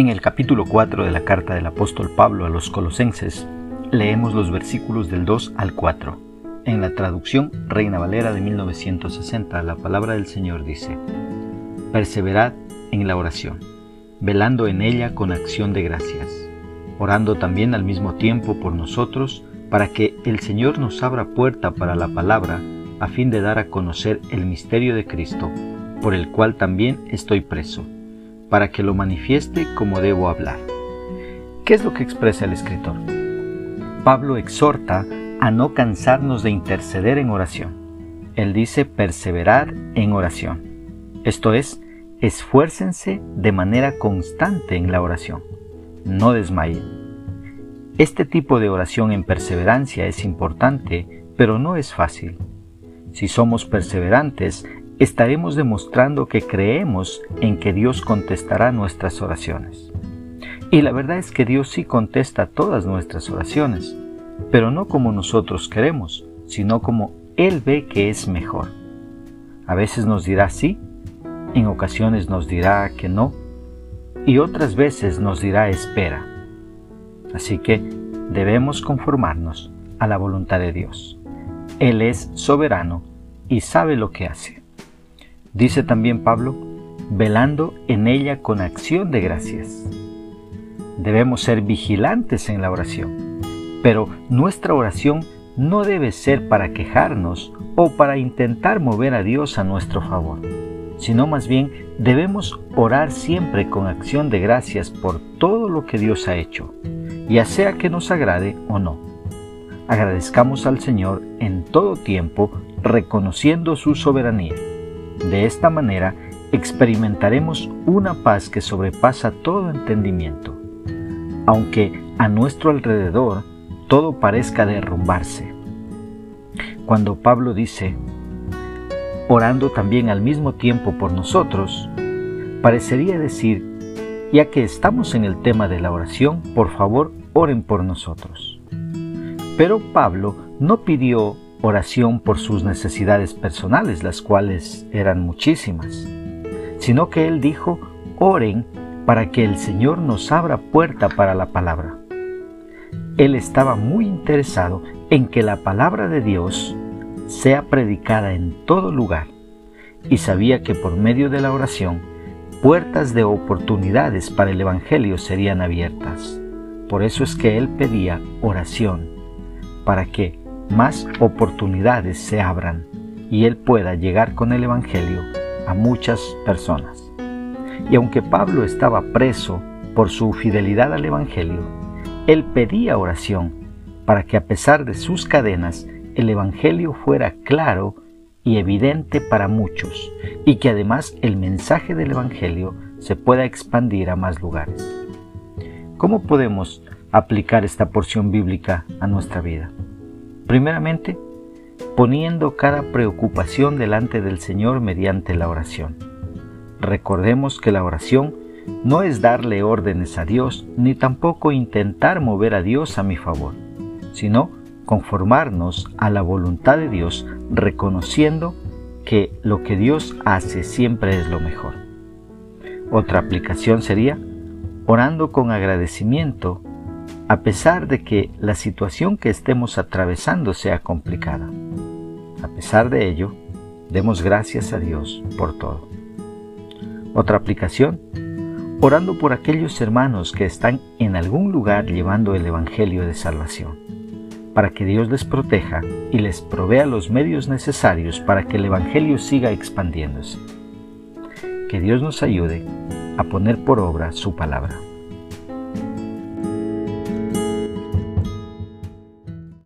En el capítulo 4 de la carta del apóstol Pablo a los colosenses, leemos los versículos del 2 al 4. En la traducción Reina Valera de 1960, la palabra del Señor dice, Perseverad en la oración, velando en ella con acción de gracias, orando también al mismo tiempo por nosotros, para que el Señor nos abra puerta para la palabra, a fin de dar a conocer el misterio de Cristo, por el cual también estoy preso para que lo manifieste como debo hablar. ¿Qué es lo que expresa el escritor? Pablo exhorta a no cansarnos de interceder en oración. Él dice perseverar en oración. Esto es, esfuércense de manera constante en la oración. No desmayen. Este tipo de oración en perseverancia es importante, pero no es fácil. Si somos perseverantes, estaremos demostrando que creemos en que Dios contestará nuestras oraciones. Y la verdad es que Dios sí contesta todas nuestras oraciones, pero no como nosotros queremos, sino como Él ve que es mejor. A veces nos dirá sí, en ocasiones nos dirá que no, y otras veces nos dirá espera. Así que debemos conformarnos a la voluntad de Dios. Él es soberano y sabe lo que hace. Dice también Pablo, velando en ella con acción de gracias. Debemos ser vigilantes en la oración, pero nuestra oración no debe ser para quejarnos o para intentar mover a Dios a nuestro favor, sino más bien debemos orar siempre con acción de gracias por todo lo que Dios ha hecho, ya sea que nos agrade o no. Agradezcamos al Señor en todo tiempo, reconociendo su soberanía de esta manera experimentaremos una paz que sobrepasa todo entendimiento, aunque a nuestro alrededor todo parezca derrumbarse. Cuando Pablo dice, orando también al mismo tiempo por nosotros, parecería decir, ya que estamos en el tema de la oración, por favor, oren por nosotros. Pero Pablo no pidió oración por sus necesidades personales, las cuales eran muchísimas, sino que él dijo, oren para que el Señor nos abra puerta para la palabra. Él estaba muy interesado en que la palabra de Dios sea predicada en todo lugar y sabía que por medio de la oración puertas de oportunidades para el Evangelio serían abiertas. Por eso es que él pedía oración, para que más oportunidades se abran y Él pueda llegar con el Evangelio a muchas personas. Y aunque Pablo estaba preso por su fidelidad al Evangelio, él pedía oración para que a pesar de sus cadenas el Evangelio fuera claro y evidente para muchos y que además el mensaje del Evangelio se pueda expandir a más lugares. ¿Cómo podemos aplicar esta porción bíblica a nuestra vida? Primeramente, poniendo cada preocupación delante del Señor mediante la oración. Recordemos que la oración no es darle órdenes a Dios, ni tampoco intentar mover a Dios a mi favor, sino conformarnos a la voluntad de Dios, reconociendo que lo que Dios hace siempre es lo mejor. Otra aplicación sería orando con agradecimiento a pesar de que la situación que estemos atravesando sea complicada. A pesar de ello, demos gracias a Dios por todo. Otra aplicación, orando por aquellos hermanos que están en algún lugar llevando el Evangelio de salvación, para que Dios les proteja y les provea los medios necesarios para que el Evangelio siga expandiéndose. Que Dios nos ayude a poner por obra su palabra.